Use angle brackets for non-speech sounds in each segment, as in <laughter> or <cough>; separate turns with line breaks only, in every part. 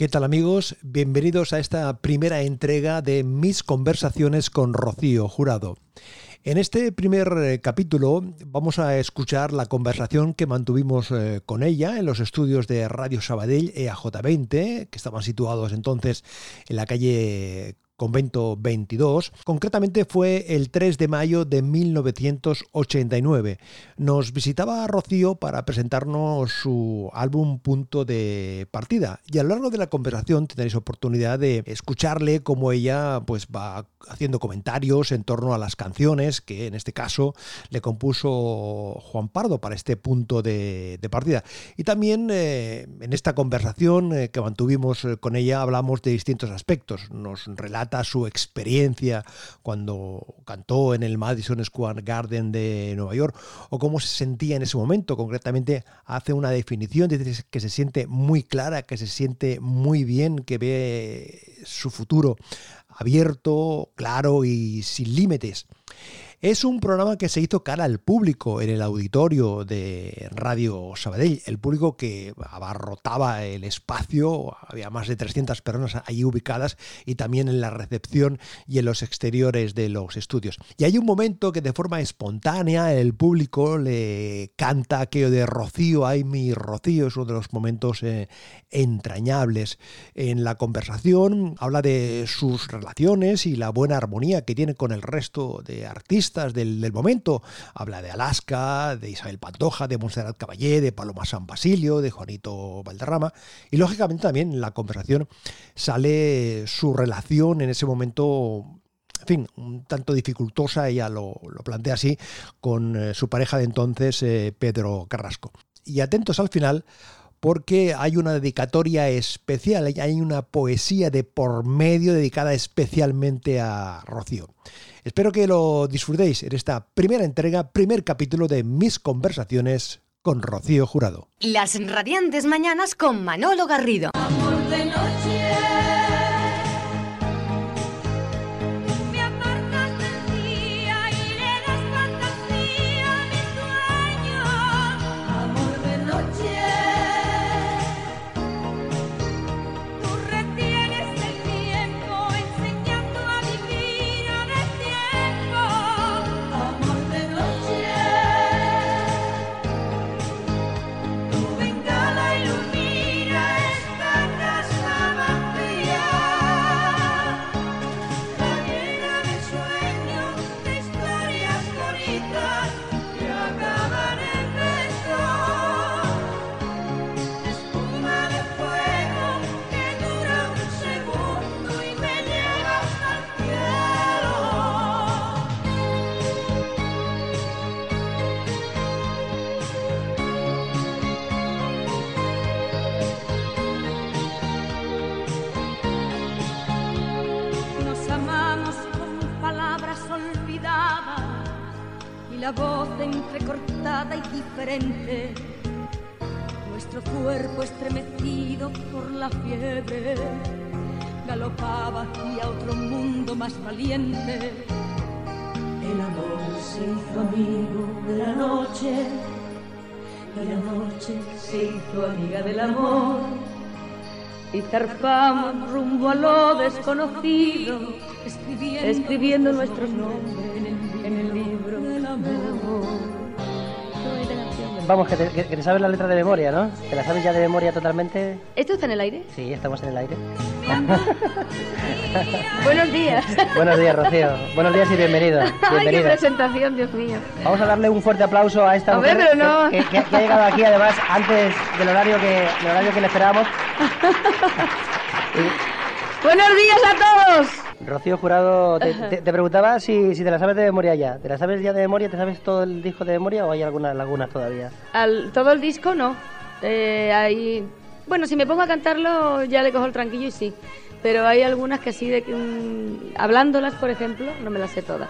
¿Qué tal amigos? Bienvenidos a esta primera entrega de mis conversaciones con Rocío Jurado. En este primer eh, capítulo vamos a escuchar la conversación que mantuvimos eh, con ella en los estudios de Radio Sabadell EAJ20, que estaban situados entonces en la calle Convento 22. Concretamente fue el 3 de mayo de 1989. Nos visitaba Rocío para presentarnos su álbum Punto de Partida y a lo largo de la conversación tendréis oportunidad de escucharle cómo ella pues va haciendo comentarios en torno a las canciones que en este caso le compuso Juan Pardo para este punto de, partida. Y también eh, en esta conversación eh, que mantuvimos eh, con ella hablamos de distintos aspectos. Nos relata su experiencia cuando cantó en el Madison Square Garden de Nueva York o cómo se sentía en ese momento. Concretamente hace una definición, dice que se siente muy clara, que se siente muy bien, que ve su futuro abierto, claro y sin límites. Es un programa que se hizo cara al público en el auditorio de Radio Sabadell, el público que abarrotaba el espacio, había más de 300 personas allí ubicadas y también en la recepción y en los exteriores de los estudios. Y hay un momento que de forma espontánea el público le canta aquello de Rocío, ay mi Rocío, es uno de los momentos eh, entrañables en la conversación, habla de sus relaciones y la buena armonía que tiene con el resto de artistas del, momento. Habla de Alaska, de Isabel Pantoja, de Montserrat Caballé, de Paloma San Basilio, de Juanito Valderrama. Y lógicamente también en la conversación sale su relación en ese momento en fin, un tanto dificultosa, ella lo, plantea así, con eh, su pareja de entonces, eh, Pedro Carrasco. Y atentos al final, porque hay una dedicatoria especial, hay una poesía de por medio dedicada especialmente a Rocío. Espero que lo disfrutéis en esta primera entrega, primer capítulo de mis conversaciones con Rocío Jurado.
Las radiantes mañanas con Manolo Garrido. Amor de noche.
Del amor. Y zarpamos rumbo a lo desconocido, escribiendo nuestros nombres
Vamos, que te, sabes la letra de memoria, ¿no? ¿Te la sabes ya de memoria totalmente?
¿Esto está en el aire?
Sí, estamos en el aire. <laughs>
Buenos días.
Buenos días, Rocío. Buenos días y bienvenido. <laughs>
Ay, qué presentación, Dios mío.
Vamos a darle un fuerte aplauso a esta
mujer pero no.
que, ha llegado aquí además antes del horario que, del horario que le esperábamos. <laughs>
Buenos días a todos.
Rocío Jurado, te, preguntaba si, si, te la sabes de memoria ya. ¿Te la sabes ya de memoria? ¿Te sabes todo el disco de memoria o hay algunas lagunas todavía?
Al, todo el disco no. Eh, hay, bueno, si me pongo a cantarlo ya le cojo el tranquillo y sí. Pero hay algunas que así de. Mm, hablándolas, por ejemplo, no me las sé todas.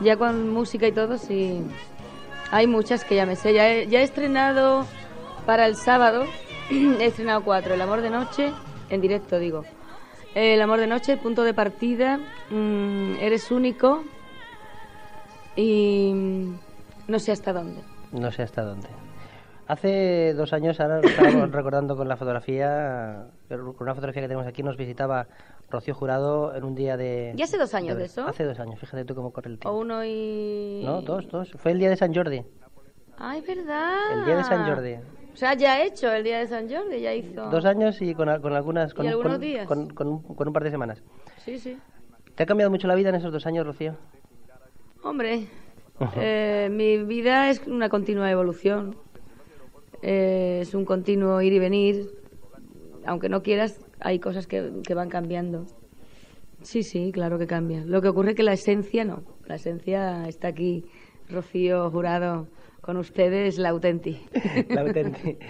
Ya con música y todo, sí. Hay muchas que ya me sé. Ya he, ya he estrenado para el sábado, <clears throat> he estrenado cuatro. El amor de noche, en directo digo. El amor de noche, punto de partida, mm, eres único y no sé hasta dónde.
No sé hasta dónde. Hace dos años, ahora lo estábamos <coughs> recordando con la fotografía, con una fotografía que tenemos aquí, nos visitaba Rocío Jurado en un día de...
¿Ya hace dos años de eso?
Hace dos años, fíjate tú cómo corre el tiempo.
O uno y...
No, dos, dos. Fue el día de San Jordi.
Ah, es verdad.
El día de San Jordi.
O sea, ya ha hecho el día de San Jordi, ya hizo...
Dos años y con, con algunas... Con,
¿Y algunos
con-
días?
Con, con un, con un par de semanas.
Sí, sí.
¿Te ha cambiado mucho la vida en esos dos años, Rocío?
Hombre, eh, mi vida es una continua evolución. Eh, es un continuo ir y venir. Aunque no quieras, hay cosas que, que van cambiando. Sí, sí, claro que cambia. Lo que ocurre es que la esencia no. La esencia está aquí. Rocío Jurado, con ustedes, la auténtica. <laughs>
La auténtica.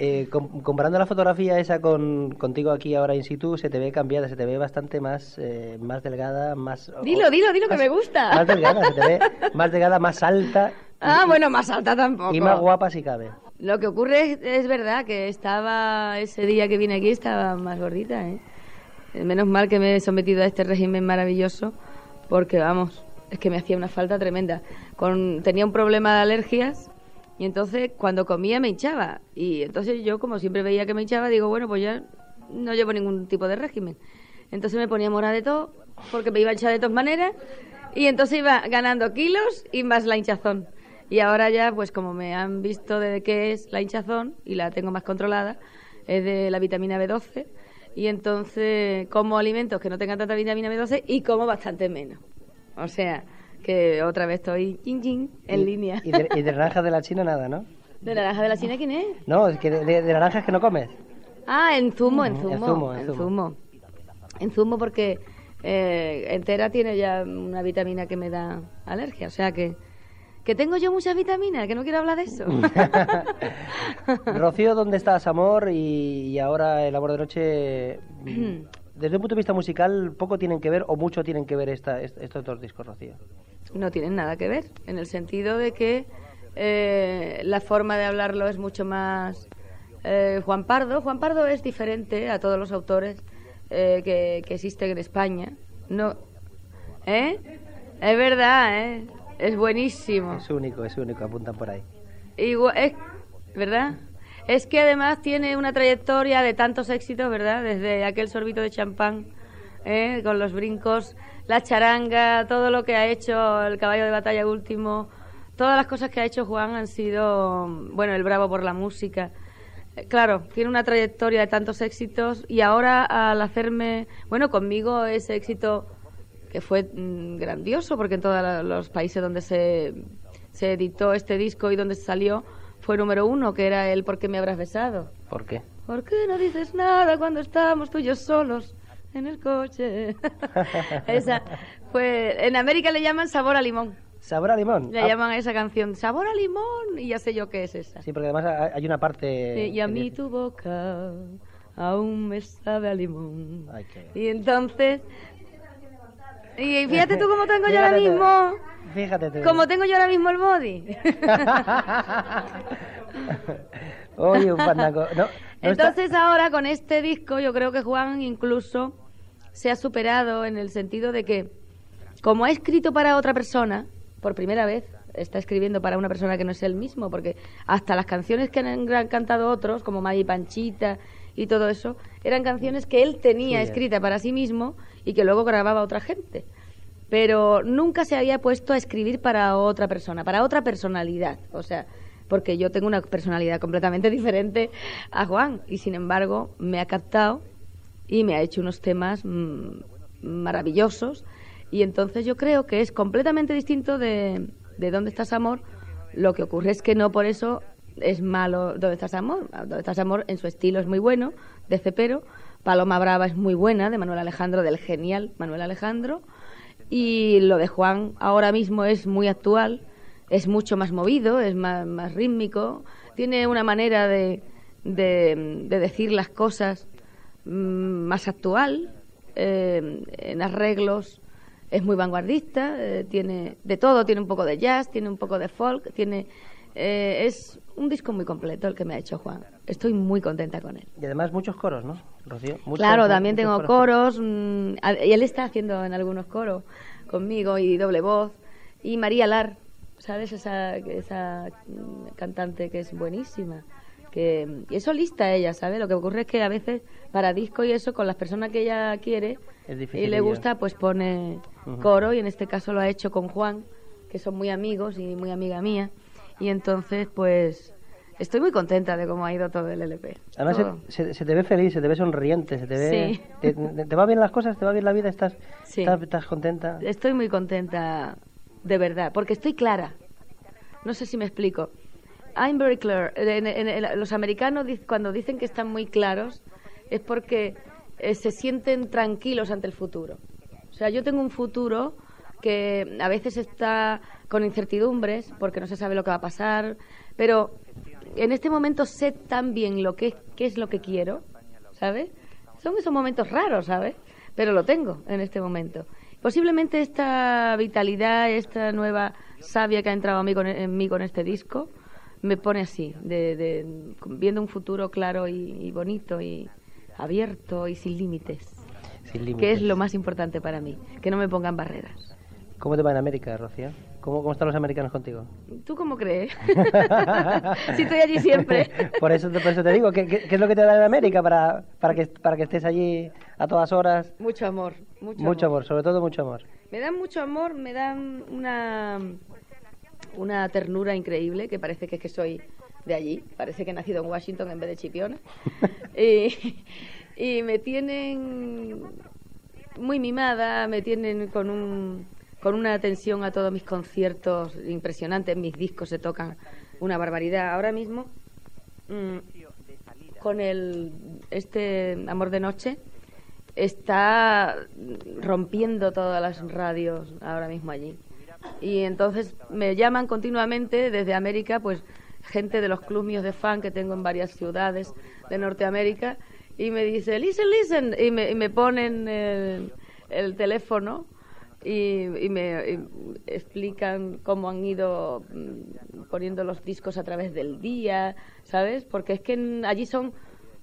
Eh, com- comparando la fotografía esa con contigo aquí ahora in situ, se te ve cambiada, se te ve bastante más, eh, más delgada, más...
Dilo, dilo, dilo, que me gusta.
Más delgada, se te ve más delgada, más alta
Ah, bueno, más alta tampoco.
y más guapa si cabe.
Lo que ocurre es, es verdad que estaba ese día que vine aquí estaba más gordita. Eh, Menos mal que me he sometido a este régimen maravilloso porque vamos, es que me hacía una falta tremenda. Con tenía un problema de alergias y entonces cuando comía me hinchaba y entonces yo como siempre veía que me hinchaba digo, bueno, pues ya no llevo ningún tipo de régimen. Entonces me ponía mora de todo porque me iba a hinchar de todas maneras y entonces iba ganando kilos y más la hinchazón. Y ahora ya, pues como me han visto de qué es la hinchazón y la tengo más controlada, es de la vitamina B12. Y entonces como alimentos que no tengan tanta vitamina B12 y como bastante menos. O sea, que otra vez estoy chin, chin, en
Y-
línea.
Y de, y de naranjas de la China nada, ¿no?
¿De naranja de la China quién es?
No, es que de, de- de naranjas que no comes.
Ah, en zumo, en
Ujú, en
zumo.
zumo, en zumo.
zumo. En zumo porque eh, entera tiene ya una vitamina que me da alergia. O sea que, que tengo yo muchas vitaminas, que no quiero hablar de eso. <laughs>
Rocío, ¿dónde estás, amor? Y, y ahora el amor de noche. <clears throat> Desde un punto de vista musical, poco tienen que ver o mucho tienen que ver esta, est- estos dos discos, Rocío.
no tienen nada que ver, en el sentido de que eh, la forma de hablarlo es mucho más... eh, Juan Pardo, Juan Pardo es diferente a todos los autores eh, que, que existen en España. No, ¿Eh? Es verdad, ¿eh? Es buenísimo.
Es único, es único, apuntan por ahí.
Igual, es, ¿verdad? Es que además tiene una trayectoria de tantos éxitos, ¿verdad? Desde aquel sorbito de champán, ¿eh? con los brincos, la charanga, todo lo que ha hecho el caballo de batalla último, todas las cosas que ha hecho Juan han sido, bueno, el bravo por la música. Eh, Claro, tiene una trayectoria de tantos éxitos y ahora al hacerme, bueno, conmigo ese éxito que fue mm, grandioso porque en todos los países donde se, se editó este disco y donde salió fue número uno, que era el ¿Por qué me habrás besado?
¿Por qué?
¿Por qué no dices nada cuando estamos tú y yo solos en el coche? <laughs> esa fue, en América le llaman sabor a limón.
¿Sabor a limón?
Le
Ah,
llaman a esa canción sabor a limón y ya sé yo qué es esa.
Sí, porque además ha- hay una parte...
Sí, y a mí
dice-
tu boca aún me sabe a limón.
Ay, qué-
Y entonces... Y fíjate tú cómo tengo yo ahora mismo...
Fíjate tú.
Como tengo yo ahora mismo el body. <laughs>
Oye, un fandango. No, no está-
Entonces ahora con este disco yo creo que Juan incluso se ha superado en el sentido de que como ha escrito para otra persona, por primera vez está escribiendo para una persona que no es él mismo, porque hasta las canciones que han cantado otros, como Maggie Panchita y todo eso, eran canciones que él tenía
Suyas.
escritas para sí mismo y que luego grababa otra gente. Pero nunca se había puesto a escribir para otra persona, para otra personalidad. O sea, porque yo tengo una personalidad completamente <laughs> diferente a Juan y sin embargo me ha captado y me ha hecho unos temas mm, maravillosos y entonces yo creo que es completamente distinto de, de Dónde estás amor. Lo que ocurre es que no por eso es malo Dónde estás amor. Dónde estás amor en su estilo es muy bueno, de Cepero. Paloma Brava es muy buena, de Manuel Alejandro, del genial Manuel Alejandro. Y lo de Juan ahora mismo es muy actual, es mucho más movido, es más, más rítmico, tiene una manera de, de, de decir las cosas mm, más actual, eh, en arreglos es muy vanguardista, eh, tiene de todo, tiene un poco de jazz, tiene un poco de folk, tiene eh, es un disco muy completo el que me ha hecho Juan. Estoy muy contenta con él.
Y además muchos coros, ¿no, Rocío? Muchos-
Claro, también tengo
coros.
coros, mm, y él está haciendo en algunos coros conmigo y doble voz. Y María Lar, ¿sabes? Esa, esa mm, cantante que es buenísima. Que, y es solista ella, ¿sabes? Lo que ocurre es que a veces para disco y eso, con las personas que ella quiere y le gusta, pues pone coro y en este caso lo ha hecho con Juan, que son muy amigos y muy amiga mía. Y entonces, pues, estoy muy contenta de cómo ha ido todo el LP.
Además,
Todo.
se, se- se te ve feliz, se te ve sonriente, se te ve...
Sí.
Te, va bien las cosas? ¿Te va bien la vida? ¿Estás,
Sí.
estás, estás contenta?
Estoy muy contenta, de verdad, porque estoy clara. No sé si me explico. I'm very clear. En- en- en- los americanos cuando dicen que están muy claros es porque eh, se sienten tranquilos ante el futuro. O sea, yo tengo un futuro que a veces está con incertidumbres porque no se sabe lo que va a pasar, pero en este momento sé tan bien lo que qué es lo que quiero, ¿sabes? Son esos momentos raros, ¿sabes? Pero lo tengo en este momento. Posiblemente esta vitalidad, esta nueva savia que ha entrado a mí con, en mí con este disco, me pone así, de, de- viendo un futuro claro y, y bonito y abierto y sin límites,
Sin límites.
que es lo más importante para mí, que no me pongan barreras.
¿Cómo te va en América, Rocío? ¿Cómo, cómo están los americanos contigo?
¿Tú cómo crees? <laughs> si estoy allí siempre.
por, eso te, por eso te digo, ¿qué, qué, qué es lo que te da en América para, para, que, para que estés allí a todas horas?
Mucho amor, mucho,
Mucho amor, sobre todo mucho amor.
Me dan mucho amor, me dan una, una ternura increíble, que parece que es que soy de allí, parece que he nacido en Washington en vez de Chipiona. <laughs> y, y me tienen muy mimada, me tienen con un con una atención a todos mis conciertos impresionante, mis discos se tocan una barbaridad. Ahora mismo, mm, con el este Amor de Noche, está rompiendo todas las radios ahora mismo allí. Y entonces me llaman continuamente desde América, pues gente de los clubes de fan que tengo en varias ciudades de Norteamérica y me dice, listen, listen, y me, y me ponen el, el teléfono y, y me explican cómo han ido mm, poniendo los discos a través del día, ¿sabes? Porque es que allí son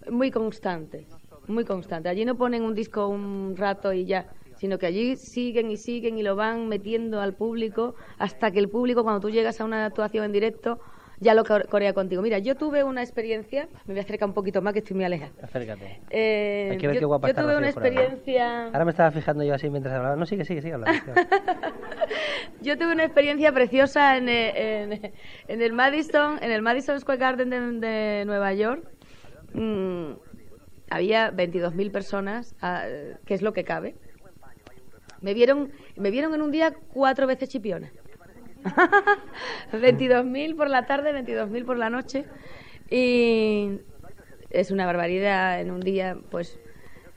muy constantes, muy constantes. Allí no ponen un disco un rato y ya, sino que allí siguen y siguen y lo van metiendo al público hasta que el público, cuando tú llegas a una actuación en directo, ya lo core- corea contigo. Mira, yo tuve una experiencia, me voy a acercar un poquito más que estoy muy alejada.
Acércate.
Eh,
Hay que ver
yo,
qué guapa
yo
está
tuve una experiencia...
Ahora me estaba fijando yo así mientras hablaba. No, sigue, sigue, sigue hablando. <laughs>
Yo tuve una experiencia preciosa en, eh, en- en el Madison, en el Madison Square Garden de, de Nueva York. Mm, había 22.000 personas, ah, que es lo que cabe. Me vieron, me vieron en un día cuatro veces chipiona. <laughs> 22.000 por la tarde, 22.000 por la noche. Y es una barbaridad en un día, pues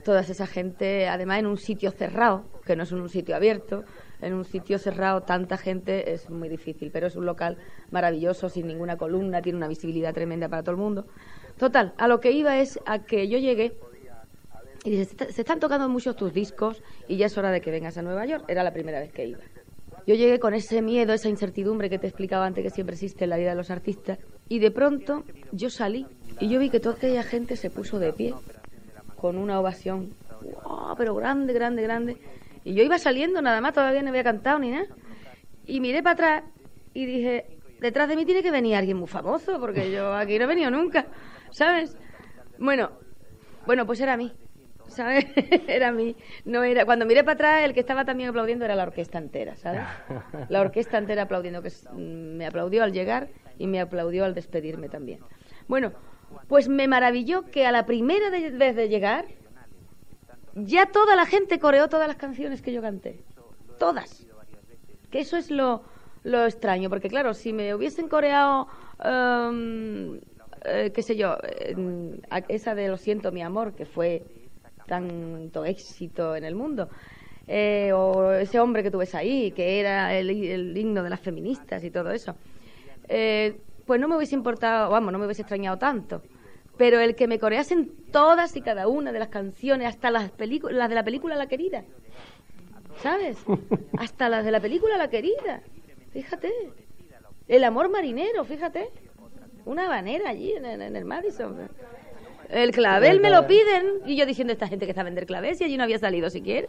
toda esa gente, además en un sitio cerrado, que no es un sitio abierto, en un sitio cerrado tanta gente es muy difícil, pero es un local maravilloso, sin ninguna columna, tiene una visibilidad tremenda para todo el mundo. Total, a lo que iba es a que yo llegué y dice, "Se- se están tocando muchos tus discos y ya es hora de que vengas a Nueva York. Era la primera vez que iba. Yo llegué con ese miedo, esa incertidumbre que te explicaba antes que siempre existe en la vida de los artistas. Y de pronto yo salí y yo vi que toda aquella gente se puso de pie con una ovación. ¡Wow! Pero grande, grande, grande. Y yo iba saliendo nada más, todavía no había cantado ni nada. Y miré para atrás y dije, detrás de mí tiene que venir alguien muy famoso, porque yo aquí no he venido nunca, ¿sabes? Bueno, bueno, pues era a mí, ¿sabes? <laughs> era mí. No era... Cuando miré para atrás, el que estaba también aplaudiendo era la orquesta entera, ¿sabes? <laughs> La orquesta entera aplaudiendo, que mm, me aplaudió al llegar y me aplaudió al despedirme también. Bueno, pues me maravilló que a la primera de- vez de llegar, ya toda la gente coreó todas las canciones que yo canté. Todas. Que eso es lo, lo extraño, porque claro, si me hubiesen coreado, em, eh, qué sé yo, a- esa de Lo siento, mi amor, que fue tanto éxito en el mundo, eh, o ese hombre que tú ves ahí, que era el, el himno de las feministas y todo eso, eh, pues no me hubiese importado, vamos, no me hubiese extrañado tanto. Pero el que me coreasen todas y cada una de las canciones, hasta las, películas las de la película La Querida, ¿sabes? <laughs> Hasta las de la película La Querida, fíjate. El amor marinero, fíjate. Una habanera allí en, en- en el Madison. El clavel me lo piden y yo diciendo esta gente que está a vender clavel si allí no había salido siquiera.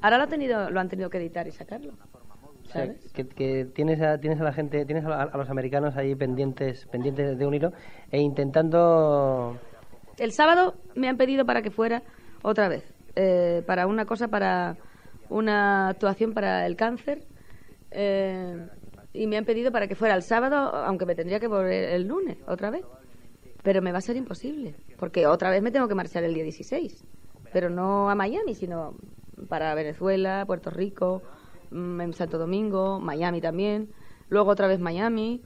Ahora lo, ha tenido, lo han tenido que editar y sacarlo.
O sea,
¿sabes?
que, que tienes a, tienes a la gente, tienes a, a los americanos ahí pendientes, pendientes de un hilo e intentando
El sábado me han pedido para que fuera otra vez, eh, para una cosa, para una actuación para el cáncer. eh, y me han pedido para que fuera el sábado, aunque me tendría que volver el lunes otra vez. Pero me va a ser imposible, porque otra vez me tengo que marchar el día 16. Pero no a Miami, sino para Venezuela, Puerto Rico, mm, en Santo Domingo, Miami también. Luego otra vez Miami.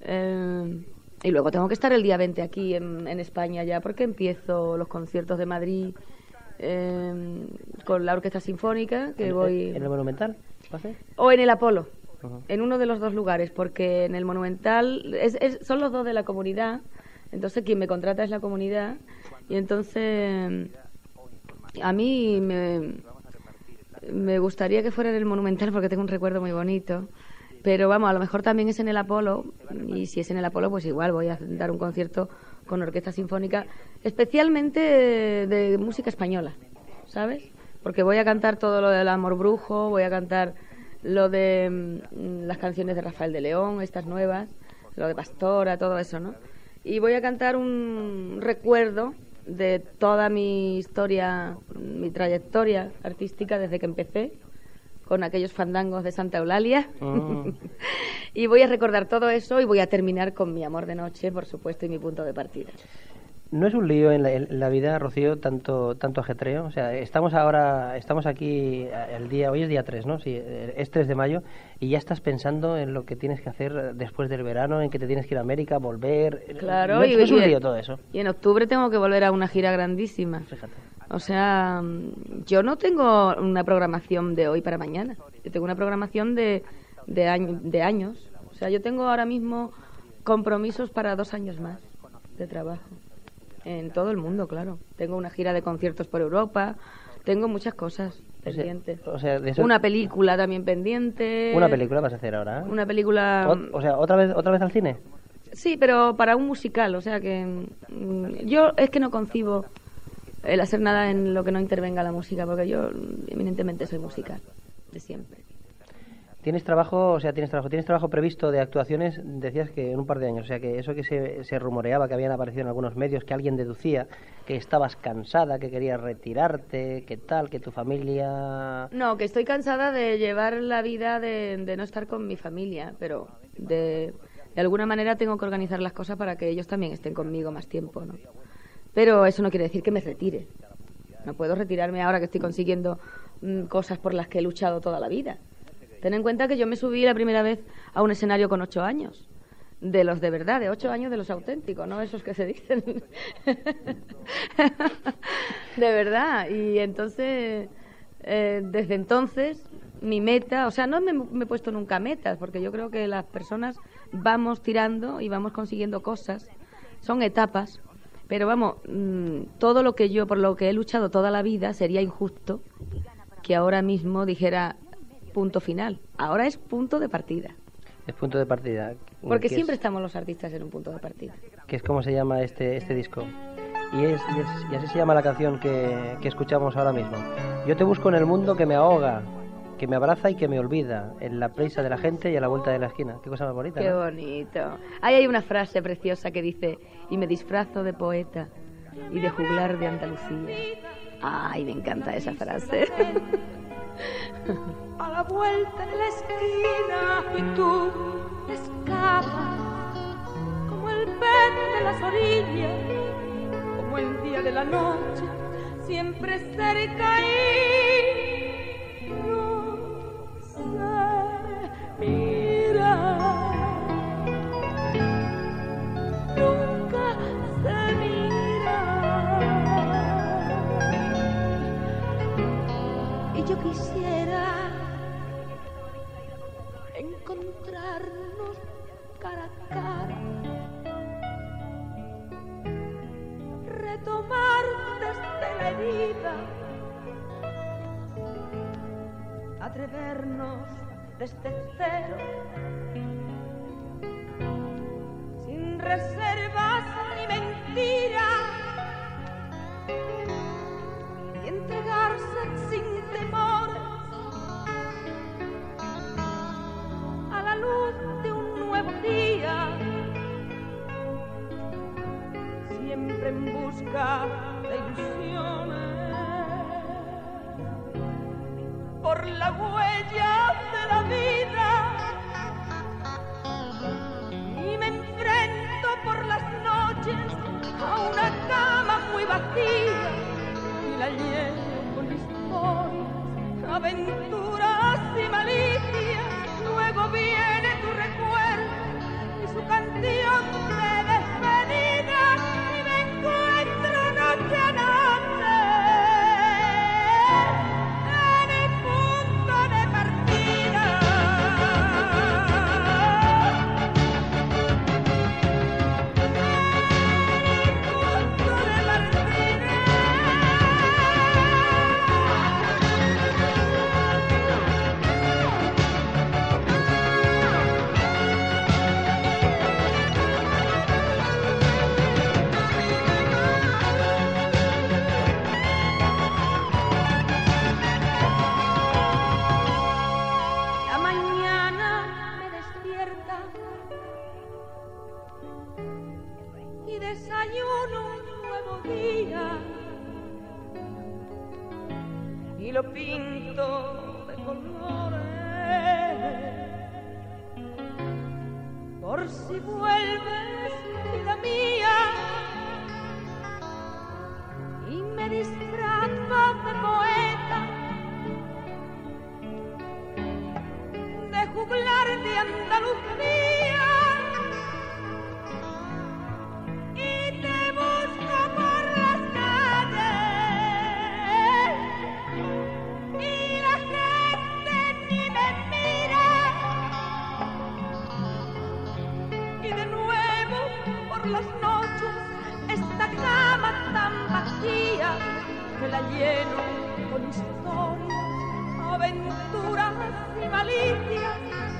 eh, y luego tengo que estar el día 20 aquí en, en España ya, porque empiezo los conciertos de Madrid eh, con la Orquesta Sinfónica, que
en,
voy...
en el Monumental.
O en el Apolo, en uno de los dos lugares, porque en el Monumental es- es- son los dos de la comunidad, entonces quien me contrata es la comunidad, y entonces a mí me, me gustaría que fuera en el Monumental porque tengo un recuerdo muy bonito, pero vamos, a lo mejor también es en el Apolo, y si es en el Apolo, pues igual voy a dar un concierto con orquesta sinfónica, especialmente de, música española, ¿sabes? Porque voy a cantar todo lo del amor brujo, voy a cantar lo de mm, las canciones de Rafael de León, estas nuevas, lo de Pastora, todo eso, ¿no? Y voy a cantar un recuerdo de toda mi historia, mi trayectoria artística desde que empecé con aquellos fandangos de Santa Eulalia.
Mm. <laughs>
y voy a recordar todo eso y voy a terminar con mi amor de noche, por supuesto, y mi punto de partida.
No es un lío en la, en la vida, Rocío, tanto tanto ajetreo. O sea, estamos ahora, estamos aquí eh, el día, hoy es día 3, ¿no? Sí, eh, es 3 de mayo y ya estás pensando en lo que tienes que hacer después del verano, en que te tienes que ir a América, volver.
Claro,
no, es-
y,
no es un lío todo eso.
y en octubre tengo que volver a una gira grandísima.
Fíjate.
O sea, mm, yo no tengo una programación de hoy para mañana. Yo tengo una programación de, de, año- de años. O sea, yo tengo ahora mismo compromisos para dos años más de trabajo. En todo el mundo, claro. Tengo una gira de conciertos por Europa. Tengo muchas cosas pendientes.
o sea, de eso-
Una película también pendiente.
Una película vas a hacer ahora. ¿eh?
Una película...
O, o sea, otra vez, otra vez al cine.
Sí, pero para un musical, o sea que mm, yo es que no concibo el hacer nada en lo que no intervenga la música, porque yo eminentemente soy musical, de siempre.
Tienes trabajo, o sea, tienes trabajo, tienes trabajo previsto de actuaciones, decías que en un par de años, o sea, que eso que se, se rumoreaba, que habían aparecido en algunos medios, que alguien deducía que estabas cansada, que querías retirarte, que tal, que tu familia...
No, que estoy cansada de llevar la vida de, no estar con mi familia, pero de, de alguna manera tengo que organizar las cosas para que ellos también estén conmigo más tiempo, ¿no? Pero eso no quiere decir que me retire. No puedo retirarme ahora que estoy consiguiendo mm, cosas por las que he luchado toda la vida. Ten en cuenta que yo me subí la primera vez a un escenario con ocho años. De los de verdad, de ocho años de los auténticos, no esos que se dicen. <laughs> de verdad. Y entonces, eh, desde entonces, mi meta, o sea, no me, he puesto nunca metas, porque yo creo que las personas vamos tirando y vamos consiguiendo cosas. Son etapas. Pero vamos, mm, todo lo que yo, por lo que he luchado toda la vida, sería injusto que ahora mismo dijera punto final. Ahora es punto de partida.
Es punto de partida.
Porque
que
siempre
es,
estamos los artistas en un punto de partida.
que es como se llama este, este disco. Y, es, y, es- y así se llama la canción que, que escuchamos ahora mismo. Yo te busco en el mundo que me ahoga, que me abraza y que me olvida, en la prisa de la gente y a la vuelta de la esquina. Qué cosa más bonita.
Qué
¿no?
bonito. Ahí hay una frase preciosa que dice, y me disfrazo de poeta y de juglar de Andalucía. Ay, me encanta esa frase. <laughs>
a la vuelta de la esquina y tú escapas como el pez de las orillas, como el día de la noche, siempre cerca y atrevernos desde cero, sin reservas ni mentiras, y entregarse sin temores a la luz de un nuevo día, siempre en busca de ilusiones. La huella de la vida. Y me enfrento por las noches a una cama muy vacía y la lleno con historias, aventuras y malicias. Luego viene tu recuerdo y su canción de desayuno un nuevo día. Y lo pinto de colores. Por si vuelves vida mía. Y me disfrazo de poeta. De juglar de Andalucía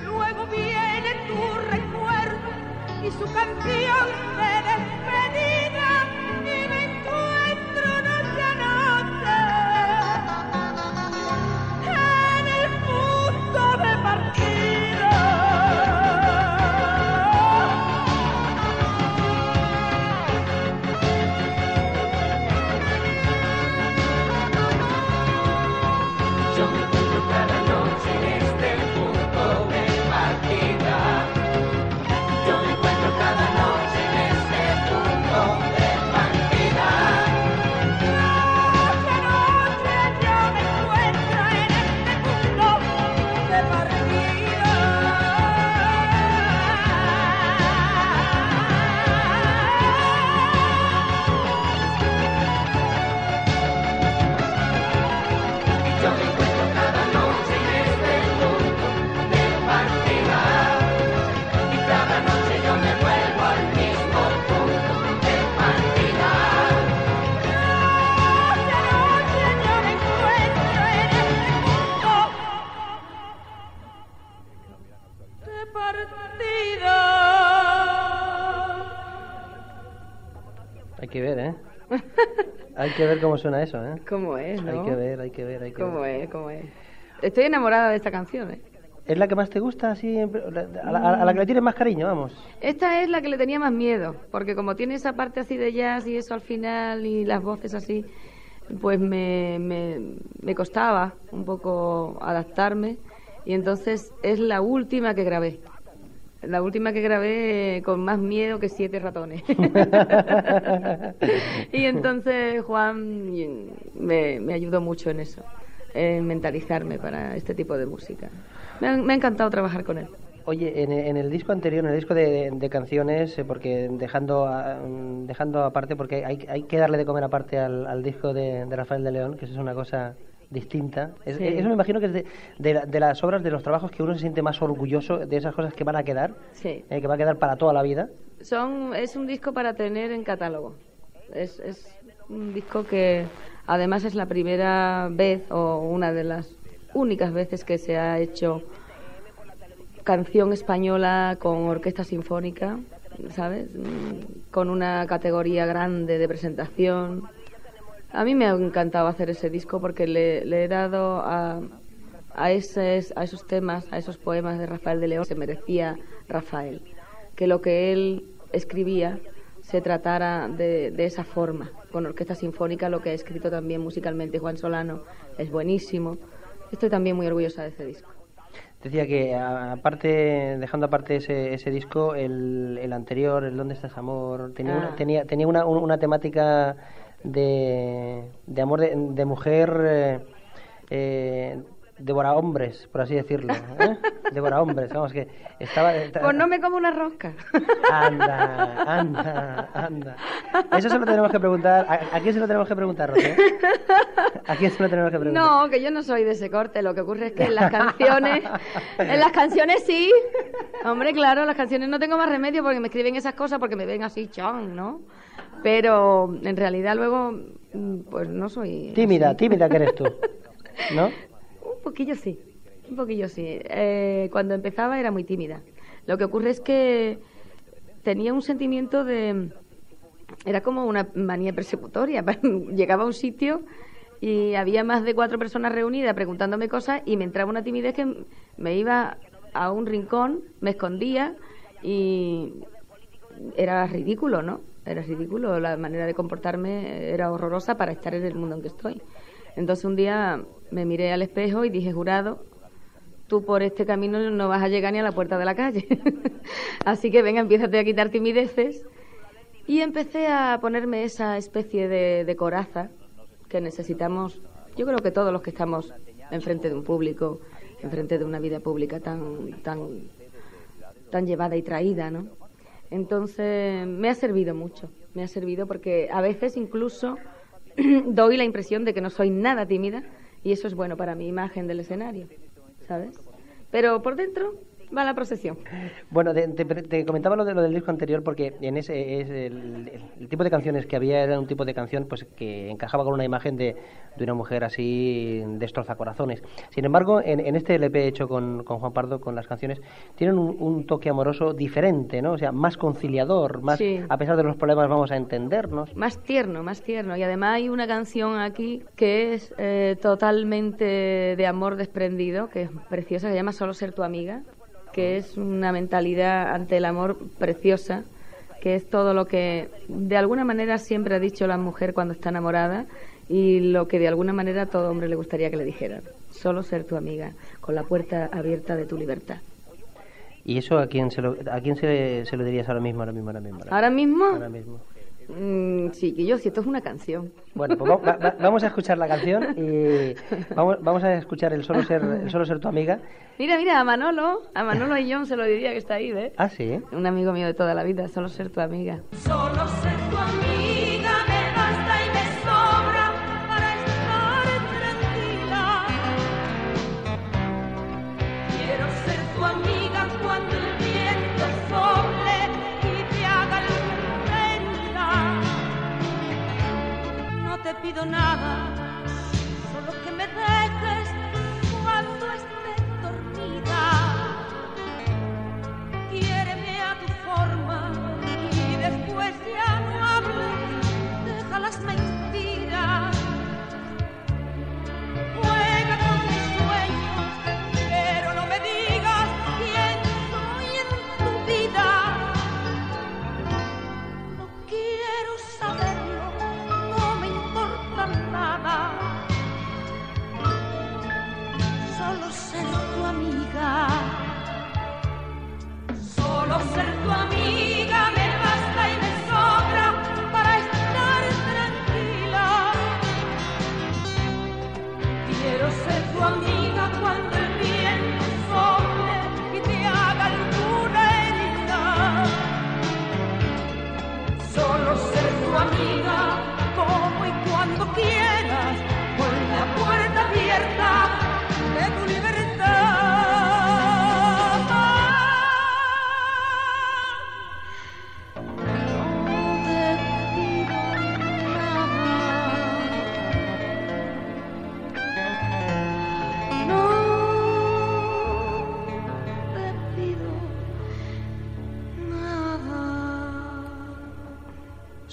Luego viene tu recuerdo y su canción de
que ver, ¿eh? hay que ver cómo suena eso, ¿eh?
¿Cómo es, no?
Hay que ver, hay que ver, hay que
¿Cómo
ver.
es? ¿Cómo es? Estoy enamorada de esta canción, ¿eh?
¿Es la que más te gusta, así, a la, a la que le tienes más cariño, vamos?
Esta es la que le tenía más miedo, porque como tiene esa parte así de jazz y eso al final y las voces así, pues me, me, me costaba un poco adaptarme y entonces es la última que grabé. La última que grabé con más miedo que siete ratones. <laughs> y entonces Juan me, me ayudó mucho en eso, en mentalizarme para este tipo de música. Me ha, me ha encantado trabajar con él.
Oye, en, en el disco anterior, en el disco de, de canciones, eh, porque dejando a- mm, dejando aparte, porque hay, hay que darle de comer aparte al, al disco de, de Rafael de León, que eso es una cosa distinta. Es-
Sí.
Eso me imagino que es de, de la- de las obras, de los trabajos que uno se siente más orgulloso, de esas cosas que van a quedar,
Sí.
eh, que va a quedar para toda la vida.
Son, es un disco para tener en catálogo. Es, es un disco que además es la primera vez o una de las únicas veces que se ha hecho canción española con orquesta sinfónica, ¿sabes? Mm, Con una categoría grande de presentación. A mí me ha encantado hacer ese disco porque le, le he dado a, a, esos, a esos temas, a esos poemas de Rafael de León, se merecía Rafael. Que lo que él escribía se tratara de, de esa forma, con orquesta sinfónica, lo que ha escrito también musicalmente Juan Solano es buenísimo. Estoy también muy orgullosa de ese disco.
Decía que aparte, dejando aparte ese, ese disco, el, el anterior, el ¿Dónde estás amor? Tenía, una,
Ah.
tenía, tenía una, un- una temática de, de amor de, de mujer eh, eh, devora hombres, por así decirlo. ¿eh? <laughs> devora hombres, vamos, que estaba...
Pues no me como una rosca.
Anda, anda, anda. Eso se lo tenemos que preguntar. ¿A, a quién se lo tenemos que preguntar, Rocío? ¿A quién se lo tenemos que preguntar?
No, que yo no soy de ese corte. Lo que ocurre es que en las canciones, en las canciones sí. Hombre, claro, las canciones no tengo más remedio porque me escriben esas cosas porque me ven así, chon, ¿no? Pero en realidad luego, mm, pues no soy.
Tímida,
así.
tímida que eres tú. ¿No? <laughs>
Un poquillo sí, un poquillo sí. Eh, cuando empezaba era muy tímida. Lo que ocurre es que tenía un sentimiento de... Era como una manía persecutoria. <laughs> Llegaba a un sitio y había más de cuatro personas reunidas preguntándome cosas y me entraba una timidez que me iba a un rincón, me escondía y era ridículo, ¿no? Era ridículo, la manera de comportarme era horrorosa para estar en el mundo en que estoy. Entonces un día me miré al espejo y dije, jurado, tú por este camino no vas a llegar ni a la puerta de la calle. <laughs> Así que venga, empiézate a quitar timideces. Y empecé a ponerme esa especie de, de coraza que necesitamos, yo creo que todos los que estamos enfrente de un público, enfrente de una vida pública tan, tan, tan llevada y traída, ¿no? Entonces, me ha servido mucho, me ha servido porque a veces incluso <clears throat> doy la impresión de que no soy nada tímida y eso es bueno para mi imagen del escenario, ¿sabes? Pero por dentro va la procesión.
Bueno, te, te- te comentaba lo, de, lo del disco anterior porque en ese es el, tipo de canciones que había era un tipo de canción pues que encajaba con una imagen de, de una mujer así destroza corazones. Sin embargo, en, en este LP hecho con, con Juan Pardo, con las canciones, tienen un, un toque amoroso diferente, ¿no? O sea, más conciliador, más
Sí.
a pesar de los problemas vamos a entendernos.
Más tierno, más tierno. Y además hay una canción aquí que es eh, totalmente de amor desprendido, que es preciosa, que se llama Solo ser tu amiga, que es una mentalidad ante el amor preciosa, que es todo lo que de alguna manera siempre ha dicho la mujer cuando está enamorada y lo que de alguna manera a todo hombre le gustaría que le dijeran. Solo ser tu amiga, con la puerta abierta de tu libertad.
¿Y eso a quién se lo, a quién se, se lo dirías ahora mismo, ahora mismo, ahora mismo?
Ahora mismo,
Ahora mismo.
Mm, sí, que yo, si esto es una canción.
Bueno, pues va- va- va- vamos a escuchar la canción y <laughs> vamos, vamos a escuchar el solo ser, el solo ser tu amiga.
Mira, mira, a Manolo, a Manolo y John se lo diría que está ahí, ¿ves?
Ah, sí.
Un amigo mío de toda la vida, solo ser tu amiga.
Solo ser tu amiga tormenta. No te pido nada,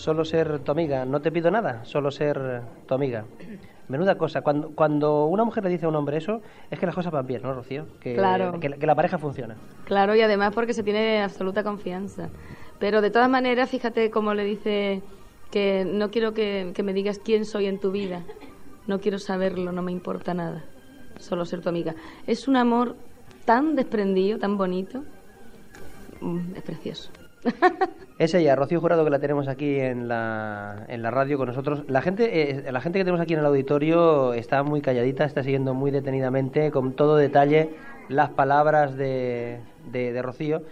Solo ser tu amiga. No te pido nada,
solo ser tu amiga. Menuda cosa. Cuando, cuando una mujer le dice a un hombre eso, es que las cosas van bien, ¿no, Rocío? Que,
Claro.
que, que la pareja funciona.
Claro, y además porque se tiene absoluta confianza. Pero de todas maneras, fíjate cómo le dice que no quiero que, que me digas quién soy en tu vida. No quiero saberlo, no me importa nada. Solo ser tu amiga. Es un amor tan desprendido, tan bonito. Mm, Es precioso. <laughs>
Es ella, Rocío Jurado, que la tenemos aquí en la, en la radio con nosotros. La gente, eh, la gente que tenemos aquí en el auditorio está muy calladita, está siguiendo muy detenidamente, con todo detalle, las palabras de, de, de Rocío.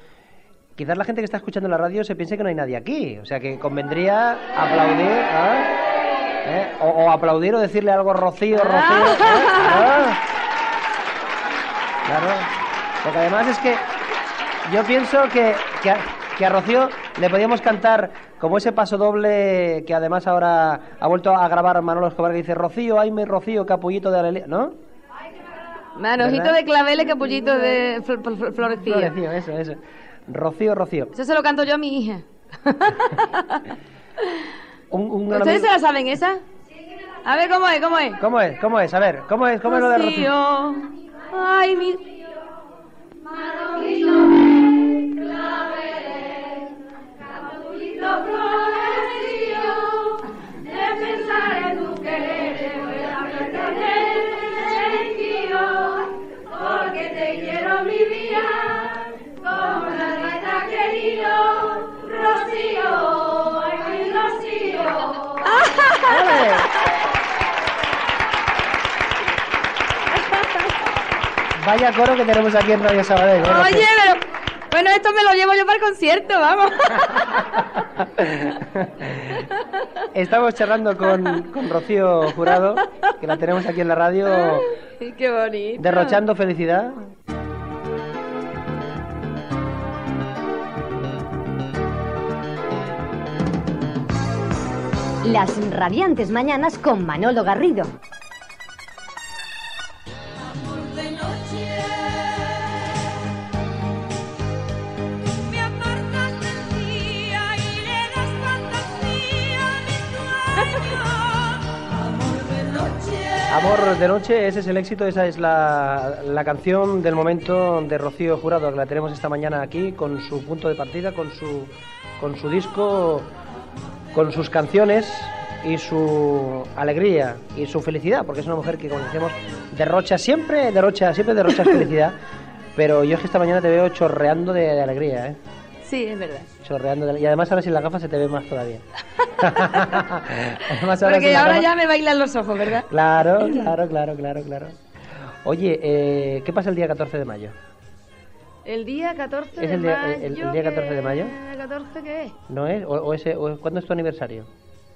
Quizás la gente que está escuchando la radio se piense que no hay nadie aquí. O sea, que convendría aplaudir. ¿ah? ¿Eh? O, o aplaudir o decirle algo Rocío, Rocío. ¿eh? <laughs> ¿Ah? Claro. Porque además es que yo pienso que, que, que a Rocío le podíamos cantar como ese paso doble que además ahora ha vuelto a grabar Manolo Escobar que dice Rocío, ay mi Rocío, capullito de Aleluya, ¿no?
Manojito
¿Verdad?
de claveles, capullito de fl- fl- fl- florecillo.
Florecillo, eso, eso. Rocío, Rocío.
Eso se lo canto yo a mi hija. <laughs>
Un,
¿Ustedes
amigo-
se la saben esa? A ver, ¿cómo es? ¿Cómo es?
¿Cómo es? ¿Cómo es? A ver, ¿cómo es? ¿Cómo es lo de Rocío?
Ay, mi...
Porque te quiero
Vaya coro que tenemos aquí en Radio Sabadell. ¿eh, Rocío?
Oye, pero... Bueno, esto me lo llevo yo para el concierto, vamos. <laughs>
Estamos charlando con, con Rocío Jurado, que la tenemos aquí en la radio,
Ay, Qué bonito.
derrochando felicidad.
Las radiantes mañanas con Manolo Garrido.
Amor de noche,
ese es el éxito, esa es la, la canción del momento de Rocío Jurado, que la tenemos esta mañana aquí, con su punto de partida, con su, con su disco, con sus canciones y su alegría y su felicidad, porque es una mujer que, como decíamos, derrocha siempre, derrocha, siempre derrocha felicidad, <laughs> pero yo es que esta mañana te veo chorreando de, de alegría, ¿eh?
Sí, es verdad.
Chorreando de- y además ahora sin la gafa se te ve más todavía. <laughs> Además, ahora
Porque ahora ya me bailan los ojos, ¿verdad?
Claro, claro, claro, claro, claro. Oye, eh, ¿qué pasa el día 14 de mayo?
El día 14
¿Es
de
el día-
mayo.
el- el día 14 de mayo?
¿El 14 qué es?
¿No es? ¿O, o ese, o- ¿Cuándo es tu aniversario?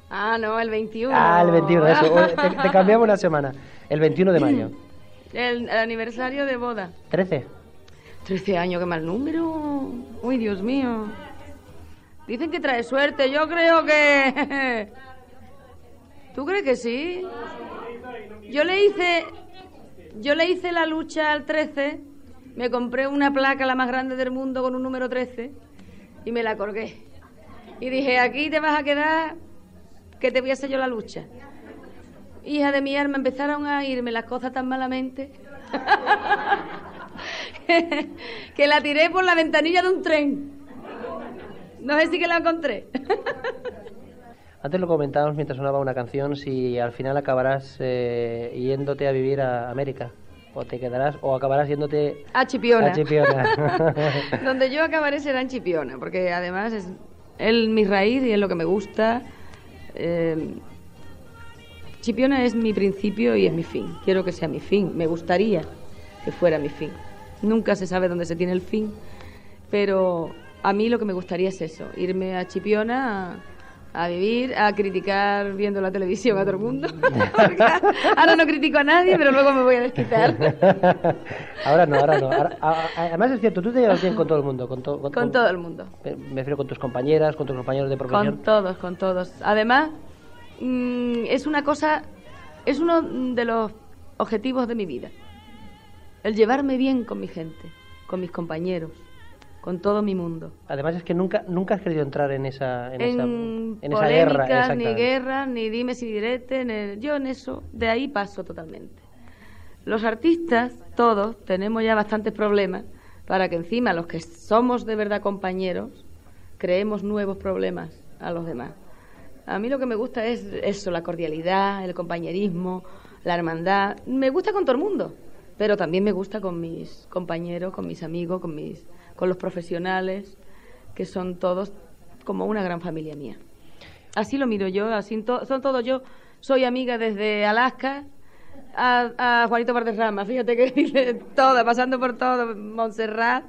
Ah, no, el 21.
Ah, el 21, eso. Te, te cambiamos una semana. El 21 de mayo. <laughs>
El, el aniversario de boda.
13.
13 años, qué mal número. Uy, Dios mío. Dicen que trae suerte, yo creo que... <laughs> ¿Tú crees que sí? Yo le hice... Yo le hice la lucha al 13, me compré una placa la más grande del mundo con un número 13 y me la colgué. Y dije, aquí te vas a quedar que te voy a hacer yo la lucha. Hija de mi alma, empezaron a irme las cosas tan malamente <laughs> <laughs> que la tiré por la ventanilla de un tren. No sé si que la encontré. <laughs>
Antes lo comentábamos mientras sonaba una canción, si al final acabarás eh, yéndote a vivir a América. O te quedarás, o acabarás yéndote
A Chipiona.
a Chipiona. <laughs>
Donde yo acabaré será en Chipiona, porque además es el, mi raíz y es lo que me gusta. Eh, Chipiona es mi principio y es mi fin. Quiero que sea mi fin. Me gustaría que fuera mi fin. Nunca se sabe dónde se tiene el fin, pero a mí lo que me gustaría es eso, irme a Chipiona a, a vivir, a criticar viendo la televisión a todo el mundo. <laughs> Ahora no critico a nadie, pero luego me voy a desquitar. <laughs>
ahora no, ahora no. Ahora- a- a- además es cierto, tú te llevas bien con todo el mundo. Con, to-
Con todo el mundo.
Me me refiero con tus compañeras, con tus compañeros de profesión.
Con todos, con todos. Además, mm, es una cosa, es uno de los objetivos de mi vida. El llevarme bien con mi gente, con mis compañeros, con todo mi mundo.
Además es que nunca nunca has querido entrar en esa en, esa,
En,
esa guerra.
ni guerras, ni dimes y diretes, ni- yo en eso, de ahí paso totalmente. Los artistas, todos, tenemos ya bastantes problemas para que encima los que somos de verdad compañeros, creemos nuevos problemas a los demás. A mí lo que me gusta es eso, la cordialidad, el compañerismo, la hermandad. Me gusta con todo el mundo, pero también me gusta con mis compañeros, con mis amigos, con mis con los profesionales, que son todos como una gran familia mía. Así lo miro yo, así to- son todos yo. Soy amiga desde Alaska a, a Juanito Valderrama, fíjate que <laughs> dice todo, pasando por todo, Montserrat,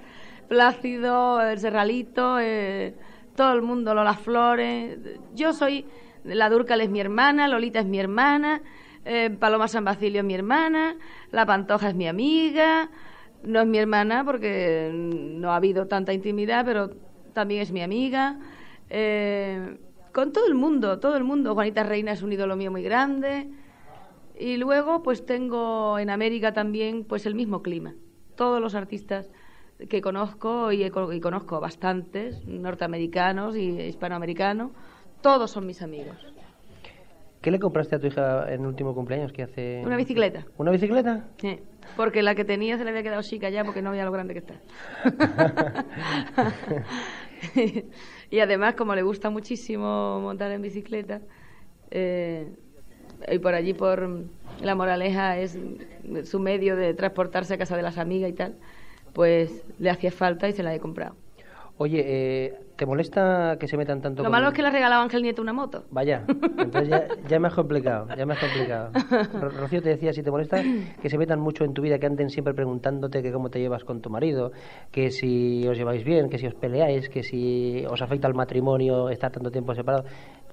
Plácido, el Serralito, eh, todo el mundo, Lola Flores. Yo soy, la Dúrcal es mi hermana, Lolita es mi hermana, eh, Paloma San Basilio es mi hermana, La Pantoja es mi amiga, no es mi hermana porque no ha habido tanta intimidad, pero también es mi amiga. Eh, con todo el mundo, todo el mundo. Juanita Reina es un ídolo mío muy grande. Y luego, pues tengo en América también, pues el mismo clima. Todos los artistas que conozco, y, y conozco bastantes, norteamericanos y hispanoamericanos, todos son mis amigos.
¿Qué le compraste a tu hija en el último cumpleaños que hace?
Una bicicleta.
¿Una bicicleta?
Sí, porque la que tenía se le había quedado chica ya porque no veía lo grande que está. <laughs> <laughs> y además, como le gusta muchísimo montar en bicicleta, eh, y por allí, por La Moraleja, es su medio de transportarse a casa de las amigas y tal, pues le hacía falta y se la he comprado.
Oye, eh, ¿te molesta que se metan tanto
Lo malo es que le ha regalado a Ángel Nieto una moto.
Vaya, entonces ya, <laughs> ya me has complicado, ya me has complicado. Ro- Rocío te decía, si te molesta que se metan mucho en tu vida, que anden siempre preguntándote que cómo te llevas con tu marido, que si os lleváis bien, que si os peleáis, que si os afecta el matrimonio estar tanto tiempo separado.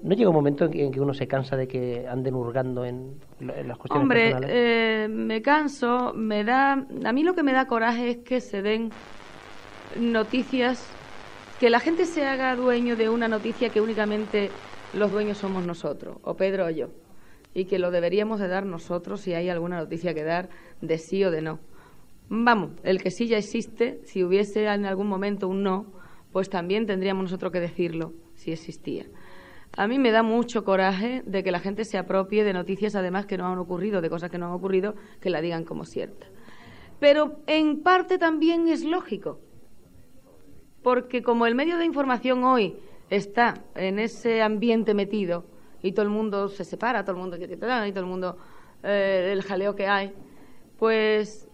¿No llega un momento en que, uno se cansa de que anden hurgando en, en las cuestiones
Hombre,
personales?
eh, me canso, me da... A mí lo que me da coraje es que se den noticias, que la gente se haga dueño de una noticia que únicamente los dueños somos nosotros, o Pedro o yo, y que lo deberíamos de dar nosotros si hay alguna noticia que dar de sí o de no. Vamos, el que sí ya existe, si hubiese en algún momento un no, pues también tendríamos nosotros que decirlo si existía. A mí me da mucho coraje de que la gente se apropie de noticias además que no han ocurrido, de cosas que no han ocurrido, que la digan como cierta. Pero en parte también es lógico, porque como el medio de información hoy está en ese ambiente metido y todo el mundo se separa, todo el mundo y todo el mundo eh, el jaleo que hay, pues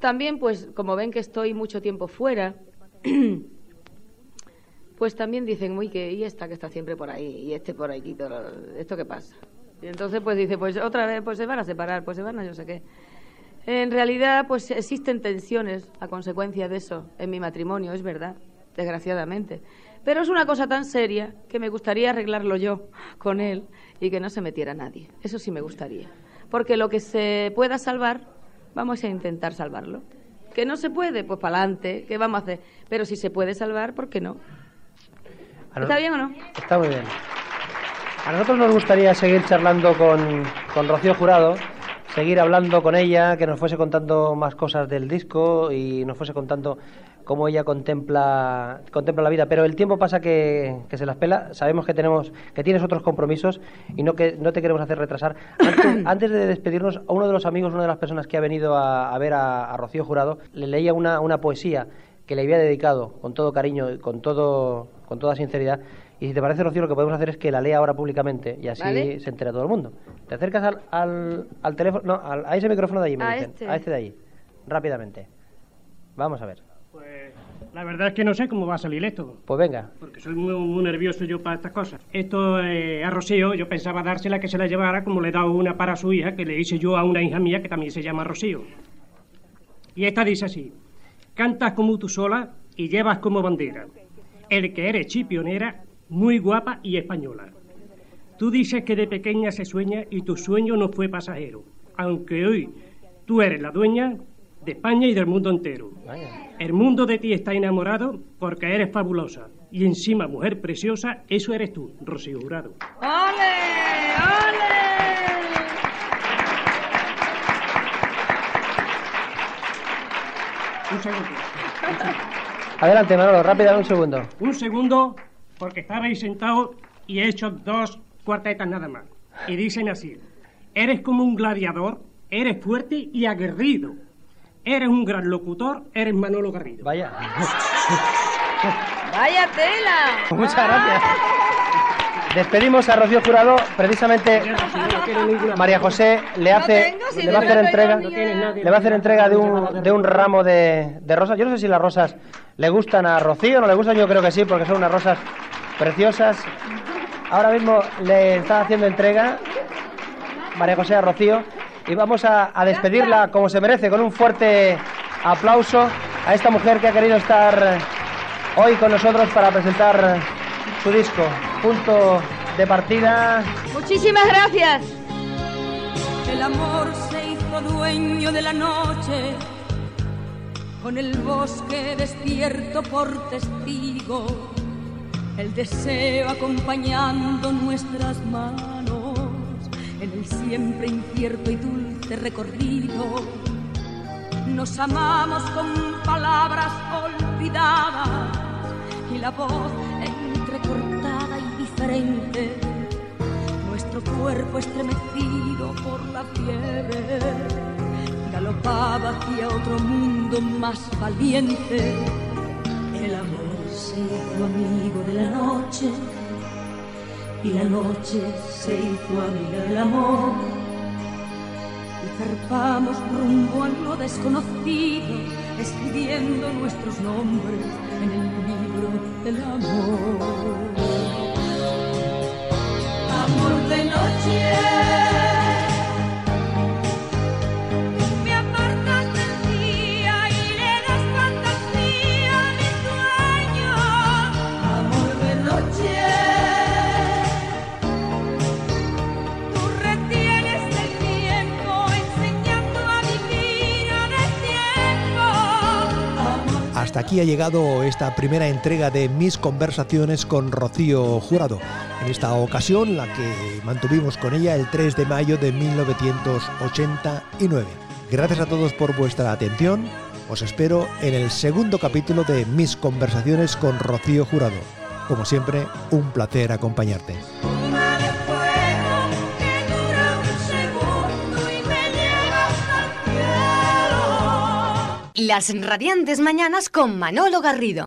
también pues como ven que estoy mucho tiempo fuera, <clears throat> pues también dicen, uy, que y esta que está siempre por ahí, y este por aquí, todo, ¿esto qué pasa? Y entonces pues dice, pues otra vez, pues se van a separar, pues se van a yo sé qué. En realidad, pues existen tensiones a consecuencia de eso en mi matrimonio, es verdad, desgraciadamente. Pero es una cosa tan seria que me gustaría arreglarlo yo con él y que no se metiera nadie. Eso sí me gustaría. Porque lo que se pueda salvar, vamos a intentar salvarlo. Que no se puede, pues para adelante, ¿qué vamos a hacer? Pero si se puede salvar, ¿por qué no? ¿Está bien o no?
Está muy bien. A nosotros nos gustaría seguir charlando con, con Rocío Jurado, seguir hablando con ella, que nos fuese contando más cosas del disco y nos fuese contando cómo ella contempla, contempla la vida. Pero el tiempo pasa que, que se las pela. Sabemos que tenemos que tienes otros compromisos y no que no te queremos hacer retrasar. Antes, <coughs> antes de despedirnos, a uno de los amigos, una de las personas que ha venido a, a ver a, a Rocío Jurado, le leía una, una poesía que le había dedicado con todo cariño y con todo con toda sinceridad. Y si te parece, Rocío, lo que podemos hacer es que la lea ahora públicamente y así
Vale.
se entera todo el mundo. Te acercas al, al, al teléfono, no, al- a ese micrófono de allí, me
A
dicen.
este.
A este de allí. Rápidamente. Vamos a ver.
Pues la verdad es que no sé cómo va a salir esto,
Pues venga.
porque soy muy, muy nervioso yo para estas cosas. Esto eh, a Rocío yo pensaba dársela que se la llevara como le he dado una para su hija, que le hice yo a una hija mía que también se llama Rocío. Y esta dice así, cantas como tú sola y llevas como bandera, el que eres chipionera, muy guapa y española. Tú dices que de pequeña se sueña y tu sueño no fue pasajero, aunque hoy tú eres la dueña de España y del mundo entero.
Vaya.
El mundo de ti está enamorado porque eres fabulosa. Y encima, mujer preciosa, eso eres tú, Rocío Jurado.
¡Ole! ¡Ole!
Un segundo.
Adelante, Manolo, rápido, un segundo.
Un segundo, porque estabais sentados y he hecho dos cuartetas nada más. Y dicen así: Eres como un gladiador, eres fuerte y aguerrido. Eres un gran locutor, eres Manolo Garrido.
Vaya. <laughs>
¡Vaya tela!
Muchas gracias. Despedimos a Rocío Jurado, precisamente María José le hace,
tengo, si
le va a hacer entrega,
no tiene
nadie.
le va a hacer entrega de un, de un ramo de, de rosas. Yo no sé si las rosas le gustan a Rocío, no le gustan, yo creo que sí, porque son unas rosas preciosas. Ahora mismo le está haciendo entrega María José a Rocío y vamos a, a despedirla como se merece, con un fuerte aplauso a esta mujer que ha querido estar hoy con nosotros para presentar su disco. Punto de partida.
Muchísimas gracias.
El amor se hizo dueño de la noche, con el bosque despierto por testigo, el deseo acompañando nuestras manos en el siempre incierto y dulce recorrido. Nos amamos con palabras olvidadas y la voz entrecortada y diferente nuestro cuerpo estremecido por la fiebre galopaba hacia otro mundo más valiente. El amor hizo amigo de la noche y la noche se hizo amiga del amor. Y zarpamos rumbo a lo desconocido, escribiendo nuestros nombres en el libro del amor amor de noche.
Hasta aquí ha llegado esta primera entrega de mis conversaciones con Rocío Jurado. En esta ocasión, la que mantuvimos con ella el 3 de mayo de 1989. Gracias a todos por vuestra atención. Os espero en el segundo capítulo de mis conversaciones con Rocío Jurado. Como siempre, un placer acompañarte.
Las radiantes mañanas con Manolo Garrido.